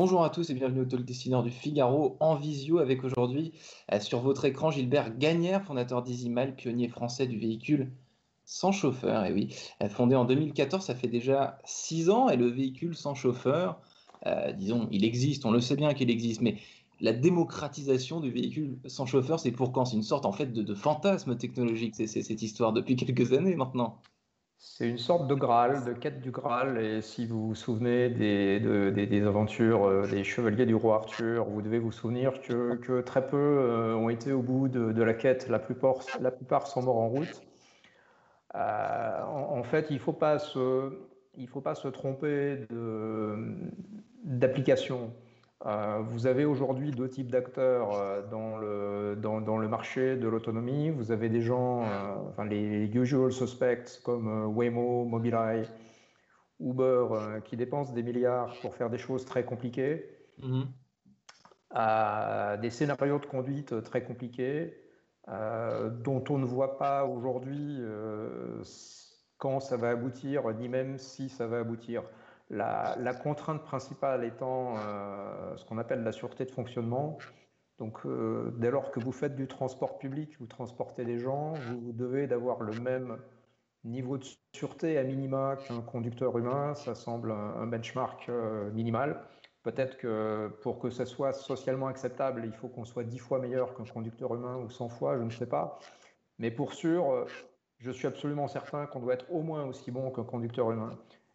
Bonjour à tous et bienvenue au Talk Dessineur du Figaro en visio avec aujourd'hui euh, sur votre écran Gilbert Gagnère, fondateur d'Easymal, pionnier français du véhicule sans chauffeur. Et oui, euh, fondé en 2014, ça fait déjà six ans et le véhicule sans chauffeur, euh, disons, il existe, on le sait bien qu'il existe, mais la démocratisation du véhicule sans chauffeur, c'est pour quand? C'est une sorte en fait de, de fantasme technologique, c'est cette histoire depuis quelques années maintenant. C'est une sorte de Graal, de quête du Graal. Et si vous vous souvenez des, des, aventures euh, des chevaliers du roi Arthur, vous devez vous souvenir que, très peu euh, ont été au bout de, la quête. La plupart, sont morts en route. Euh, en, fait, il ne faut, faut pas se tromper d'application. Euh, vous avez aujourd'hui deux types d'acteurs euh, dans, le, dans, dans, le marché de l'autonomie. Vous avez des gens, euh, enfin les usual suspects comme Waymo, Mobileye, Uber, qui dépensent des milliards pour faire des choses très compliquées, mm-hmm. à des scénarios de conduite très compliqués, dont on ne voit pas aujourd'hui quand ça va aboutir, ni même si ça va aboutir. La, contrainte principale étant euh, ce qu'on appelle la sûreté de fonctionnement. Donc, euh, dès lors que vous faites du transport public, vous transportez des gens, vous, devez d'avoir le même niveau de sûreté à minima qu'un conducteur humain. Ça semble un, benchmark euh, minimal. Peut-être que pour que ça soit socialement acceptable, il faut qu'on soit dix fois meilleur qu'un conducteur humain ou 100 fois, je ne sais pas. Mais pour sûr, je suis absolument certain qu'on doit être au moins aussi bon qu'un conducteur humain.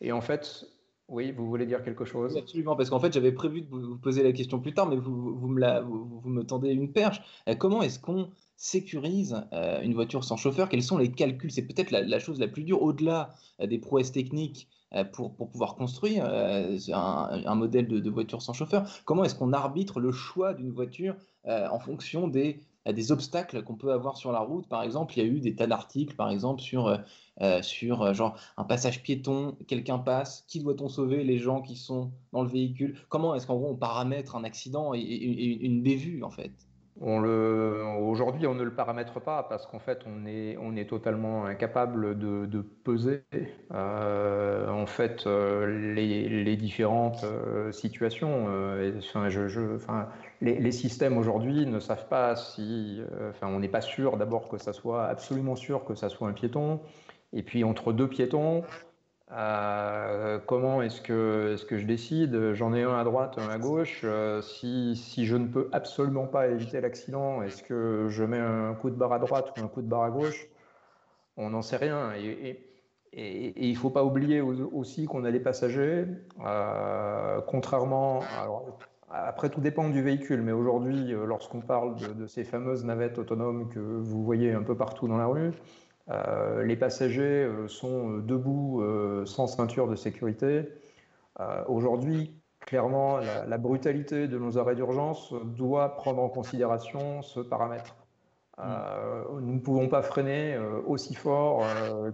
Et en fait, oui, vous voulez dire quelque chose? Absolument, parce qu'en fait, j'avais prévu de vous poser la question plus tard, mais vous, me, tendez une perche. Euh, comment est-ce qu'on sécurise euh, une voiture sans chauffeur? Quels sont les calculs? C'est peut-être la, chose la plus dure, au-delà euh, des prouesses techniques pour, pouvoir construire un, modèle de, voiture sans chauffeur? Comment est-ce qu'on arbitre le choix d'une voiture en fonction des des obstacles qu'on peut avoir sur la route. Par exemple, il y a eu des tas d'articles, par exemple, sur, euh, euh, euh, genre un passage piéton, quelqu'un passe, qui doit-on sauver? Les gens qui sont dans le véhicule. Comment est-ce qu'en gros on paramètre un accident et une bévue, en fait? Aujourd'hui, on ne le paramètre pas parce qu'en fait, on est, totalement incapable de, peser euh, en fait euh, les, différentes euh, situations. enfin, enfin, les, systèmes aujourd'hui ne savent pas si, enfin, on n'est pas sûr d'abord que ça soit absolument sûr que ça soit un piéton. Et puis entre deux piétons, euh, comment est-ce que, je décide? J'en ai un à droite, un à gauche. Euh, si, je ne peux absolument pas éviter l'accident, est-ce que je mets un coup de barre à droite ou un coup de barre à gauche? On n'en sait rien. Et, il ne faut pas oublier aussi qu'on a les passagers, euh, contrairement. Après, tout dépend du véhicule, mais aujourd'hui, lorsqu'on parle de, ces fameuses navettes autonomes que vous voyez un peu partout dans la rue, euh, les passagers euh, sont euh, debout sans ceinture de sécurité. Aujourd'hui, clairement, la, brutalité de nos arrêts d'urgence doit prendre en considération ce paramètre. nous ne pouvons pas freiner aussi fort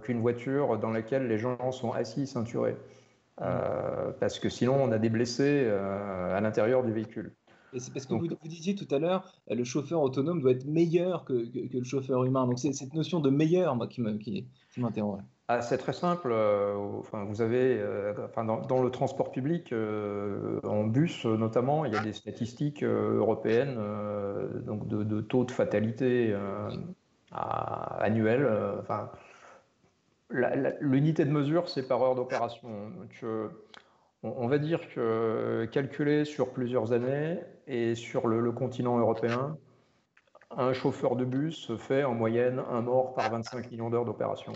qu'une voiture dans laquelle les gens sont assis ceinturés. parce que sinon, on a des blessés à l'intérieur du véhicule. Et c'est parce que vous, disiez tout à l'heure, euh, le chauffeur autonome doit être meilleur que, que, le chauffeur humain. Donc c'est cette notion de meilleur moi, qui m'interroge. Ah, c'est très simple. Euh, enfin, vous avez, euh, enfin, dans, le transport public, en bus notamment, il y a des statistiques européennes donc de, taux de fatalité annuel. enfin, l'unité de mesure, c'est par heure d'opération on va dire que calculé sur plusieurs années et sur le, continent européen, un chauffeur de bus fait en moyenne un mort par 25 millions d'heures d'opération.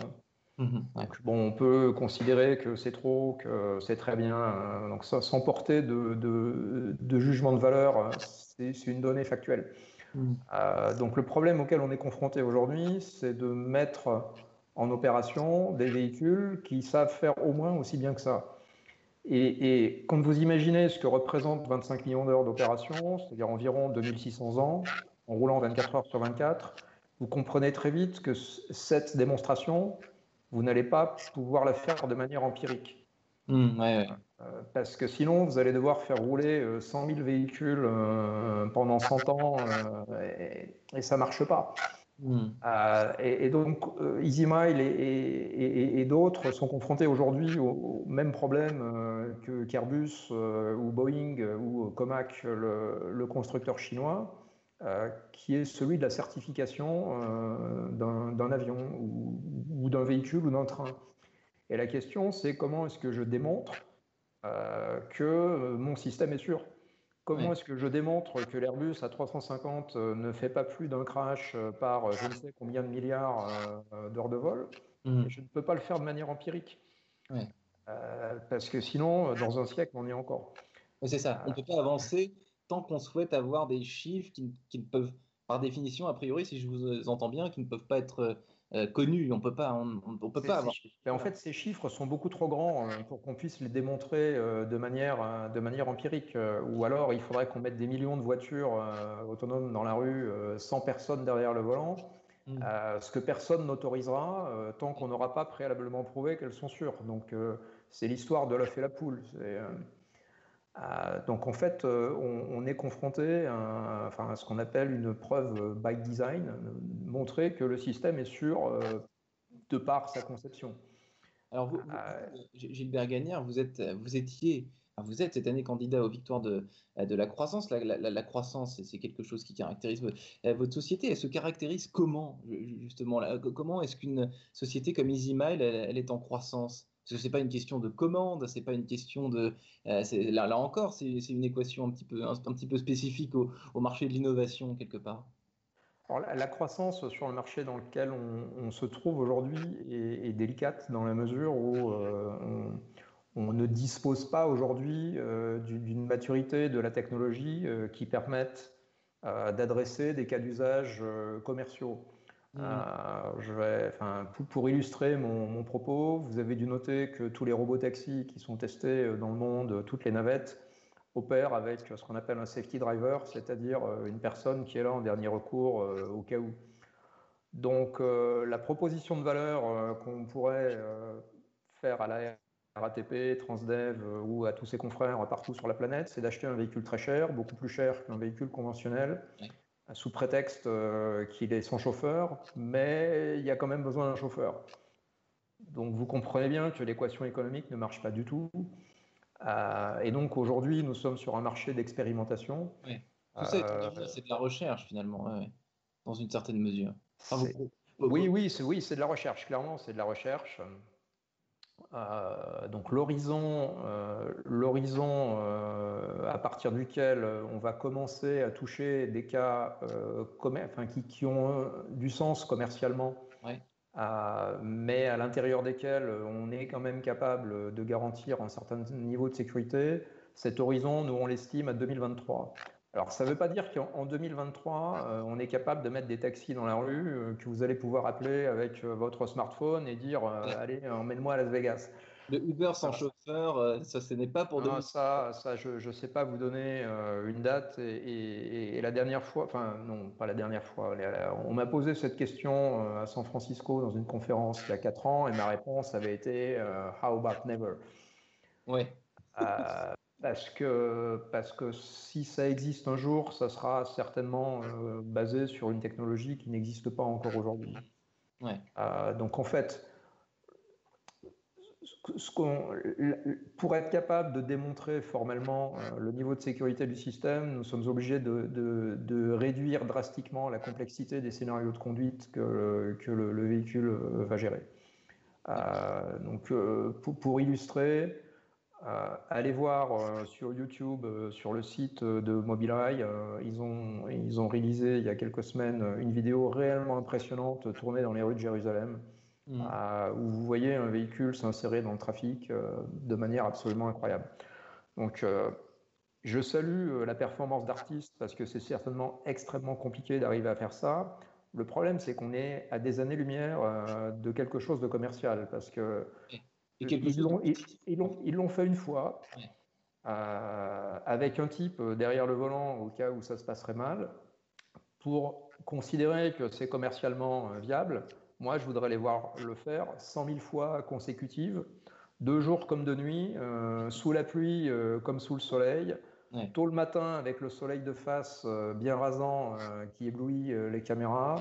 Mhm. bon, on peut considérer que c'est trop, que c'est très bien. Hein. donc, sans porter de, jugement de valeur, c'est une donnée factuelle. Mhm. Euh, donc, le problème auquel on est confronté aujourd'hui, c'est de mettre en opération des véhicules qui savent faire au moins aussi bien que ça. Et, quand vous imaginez ce que représente 25 millions d'heures d'opération, c'est-à-dire environ 2600 ans, en roulant 24 heures sur 24, vous comprenez très vite que cette démonstration, vous n'allez pas pouvoir la faire de manière empirique. Mmh, euh, parce que sinon, vous allez devoir faire rouler 100 euh, 000 véhicules euh, pendant 100 ans et, et ça ne marche pas. Hmm. Euh, et, donc, euh, EasyMile et, d'autres sont confrontés aujourd'hui au, même problème euh, que qu'Airbus ou Boeing ou Comac, le, constructeur chinois, qui est celui de la certification d'un avion ou, d'un véhicule ou d'un train. Et la question, c'est comment est-ce que je démontre que mon système est sûr? Comment est-ce que je démontre que l'Airbus A350 euh, ne fait pas plus d'un crash euh, par euh, je ne sais combien de milliards d'heures de vol mmh. Je ne peux pas le faire de manière empirique. parce que sinon, dans un siècle, on y est encore. C'est ça. On ne peut pas avancer tant qu'on souhaite avoir des chiffres qui, qui, ne peuvent, par définition, a priori, si je vous entends bien, qui ne peuvent pas être euh, connu. On peut pas, on, peut pas avoir. Mais en fait, ces chiffres sont beaucoup trop grands euh, pour qu'on puisse les démontrer euh, de manière, de manière empirique. ou alors, il faudrait qu'on mette des millions de voitures autonomes dans la rue sans personne derrière le volant. Mmh. ce que personne n'autorisera tant qu'on n'aura pas préalablement prouvé qu'elles sont sûres. Donc, c'est l'histoire de l'œuf et la poule. Donc en fait, euh, on, est confronté à, enfin, ce qu'on appelle une preuve by design, montrer que le système est sûr euh, de par sa conception. Alors vous, Gilbert Gagnard, vous êtes, vous étiez, vous êtes cette année candidat aux victoires de, de la croissance. La, croissance, c'est quelque chose qui caractérise votre société. Elle se caractérise comment justement Comment est-ce qu'une société comme EasyMile, elle est en croissance? Parce que c'est pas une question de commande, c'est pas une question de. Euh, là, encore, c'est une équation un petit peu, un, petit peu spécifique au, marché de l'innovation, quelque part. Alors, la, croissance sur le marché dans lequel on, se trouve aujourd'hui est, délicate dans la mesure où euh, on, ne dispose pas aujourd'hui euh, d'une maturité de la technologie qui permette d'adresser des cas d'usage commerciaux. Mmh. Euh, je vais, pour, illustrer mon, propos, vous avez dû noter que tous les robots taxis qui sont testés euh, dans le monde, toutes les navettes, opèrent avec ce qu'on appelle un safety driver, c'est-à-dire euh, une personne qui est là en dernier recours au cas où. Donc la proposition de valeur qu'on pourrait faire à la RATP, Transdev ou à tous ses confrères partout sur la planète, c'est d'acheter un véhicule très cher, beaucoup plus cher qu'un véhicule conventionnel, sous prétexte euh, qu'il est son chauffeur, mais il y a quand même besoin d'un chauffeur. Donc vous comprenez bien que l'équation économique ne marche pas du tout. Euh, et donc aujourd'hui, nous sommes sur un marché d'expérimentation. Oui. Euh, c'est de la recherche finalement, dans une certaine mesure. oui, oui, c'est oui, de la recherche, clairement, c'est de la recherche. Euh, donc l'horizon, euh, l'horizon euh, à partir duquel on va commencer à toucher des cas enfin, qui, qui, ont du sens commercialement, mais à l'intérieur desquels on est quand même capable de garantir un certain niveau de sécurité, cet horizon, nous on l'estime à 2023. Alors, ça ne veut pas dire qu'en 2023, euh, on est capable de mettre des taxis dans la rue euh, que vous allez pouvoir appeler avec euh, votre smartphone et dire Allez, emmène-moi à Las Vegas. Le Uber sans chauffeur, ça, ce n'est pas pour non, Ça, ça je ne sais pas vous donner une date. Et, la dernière fois, enfin, non, pas la dernière fois, on m'a posé cette question à San Francisco dans une conférence il y a 4 ans et ma réponse avait été How about never? Oui. Parce que, parce que si ça existe un jour, ça sera certainement euh, basé sur une technologie qui n'existe pas encore aujourd'hui. Ouais. Euh, donc en fait, ce pour être capable de démontrer formellement euh, le niveau de sécurité du système, nous sommes obligés de, de, réduire drastiquement la complexité des scénarios de conduite que, que le, véhicule va gérer. donc pour, pour illustrer, allez voir euh, sur YouTube, euh, sur le site de Mobileye, ils, ont, ils ont réalisé il y a quelques semaines une vidéo réellement impressionnante tournée dans les rues de Jérusalem, mm. où vous voyez un véhicule s'insérer dans le trafic de manière absolument incroyable. Donc, je salue la performance d'artistes parce que c'est certainement extrêmement compliqué d'arriver à faire ça. Le problème, c'est qu'on est à des années-lumière de quelque chose de commercial parce que ils l'ont ils, l'ont fait une fois, euh, avec un type euh, derrière le volant au cas où ça se passerait mal, pour considérer que c'est commercialement euh, viable. Moi, je voudrais les voir le faire 100 000 fois consécutives, deux jours comme de nuit, sous la pluie comme sous le soleil, tôt le matin avec le soleil de face bien rasant qui éblouit les caméras.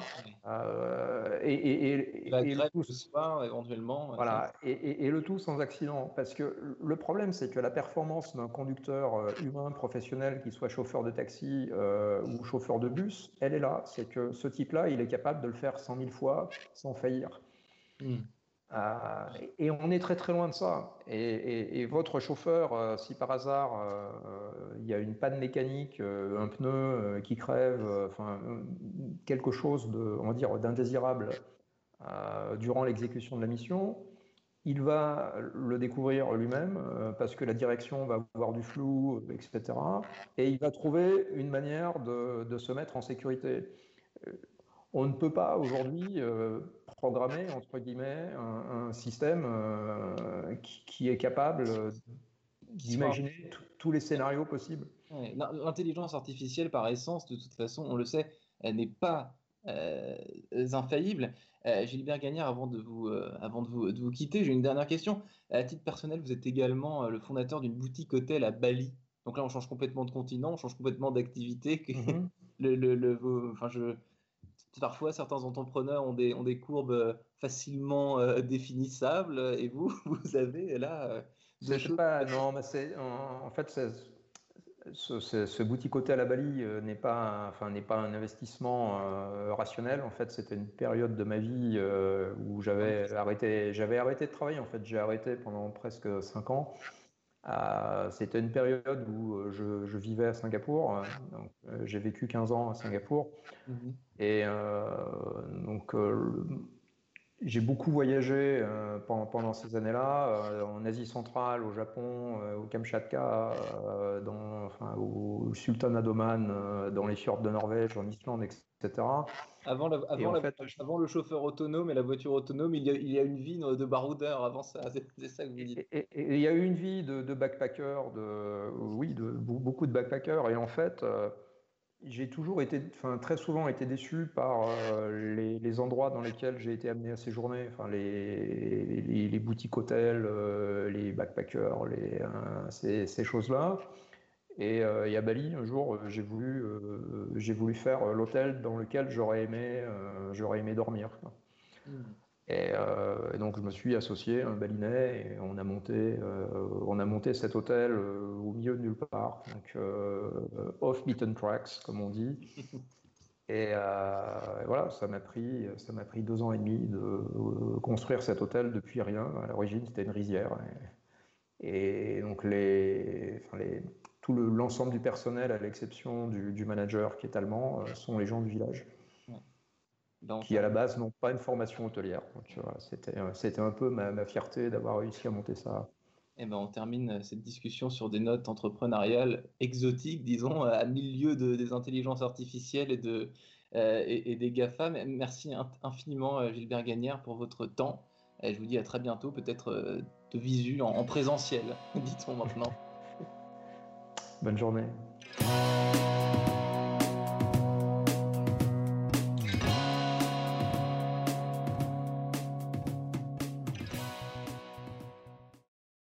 et, et, et, le tout, soir, éventuellement. Voilà, et, le tout sans accident. Parce que le problème, c'est que la performance d'un conducteur humain professionnel, qui soit chauffeur de taxi ou chauffeur de bus, elle est là. C'est que ce type-là, il est capable de le faire 100 000 fois sans faillir. Hmm. Euh, et on est très très loin de ça. Et, votre chauffeur, euh, si par hasard euh, il y a une panne mécanique, un pneu qui crève, enfin quelque chose de, on va dire, d'indésirable durant l'exécution de la mission, il va le découvrir lui-même parce que la direction va avoir du flou, etc. Et il va trouver une manière de, de se mettre en sécurité on ne peut pas aujourd'hui euh, programmer, entre guillemets, un, système euh, qui, est capable d'imaginer tous les scénarios possibles. L'intelligence artificielle, par essence, de toute façon, on le sait, elle n'est pas euh, infaillible. Gilbert Gagnard, avant de vous, avant de vous, de vous quitter, j'ai une dernière question. À titre personnel, vous êtes également le fondateur d'une boutique hôtel à Bali. Donc là, on change complètement de continent, on change complètement d'activité. Mm-hmm. le, le, enfin, je, parfois certains entrepreneurs ont des, ont des courbes euh, facilement euh, définissables et vous, vous avez là. Euh, je pas, non, mais c'est, en, fait, ce, ce, boutique hôtel à Bali n'est pas, enfin, n'est pas un investissement rationnel. En fait, c'était une période de ma vie où j'avais arrêté, j'avais arrêté de travailler. En fait, j'ai arrêté pendant presque cinq ans. C'était une période où je, vivais à Singapour. j'ai vécu 15 ans à Singapour. Mhm. Et donc, j'ai beaucoup voyagé euh, pendant, pendant, ces années-là, euh, en Asie centrale, au Japon, euh, au Kamchatka, dans, enfin, au Sultanat d'Oman, dans les fjords de Norvège, en Islande, etc. Avant, avant, avant, le chauffeur autonome et la voiture autonome, il y a, il y a une vie de baroudeur avant ça, c'est ça que vous dites. Et, il y a eu une vie de, de backpacker, de, oui, de, beaucoup de backpackers, et en fait j'ai toujours été, enfin très souvent été déçu par euh, les, endroits dans lesquels j'ai été amené à séjourner, enfin les, les, boutiques hôtels, euh, les backpackers, les, euh, ces, ces choses-là. Et, à Bali, un jour, j'ai voulu, j'ai voulu faire l'hôtel dans lequel j'aurais aimé, j'aurais aimé dormir. Mmh. Euh, et, donc je me suis associé à un balinais et on a monté, euh, on a monté cet hôtel euh, au milieu de nulle part, donc off beaten tracks comme on dit. Et, voilà, ça m'a pris, ça m'a pris deux ans et demi de construire cet hôtel depuis rien. À l'origine, c'était une rizière. Et, donc les, enfin les, tout l'ensemble du personnel, à l'exception du, du, manager qui est allemand, sont les gens du village qui à la base n'ont pas une formation hôtelière. C'était, euh, c'était un peu ma, fierté d'avoir réussi à monter ça. Et eh ben, on termine euh, cette discussion sur des notes entrepreneuriales exotiques, disons, à milieu de, des intelligences artificielles et, de, euh, et, des GAFA. Merci infiniment, Gilbert Gagnère, pour votre temps. Et je vous dis à très bientôt, peut-être de visu en, en présentiel, dit-on maintenant. Bonne journée.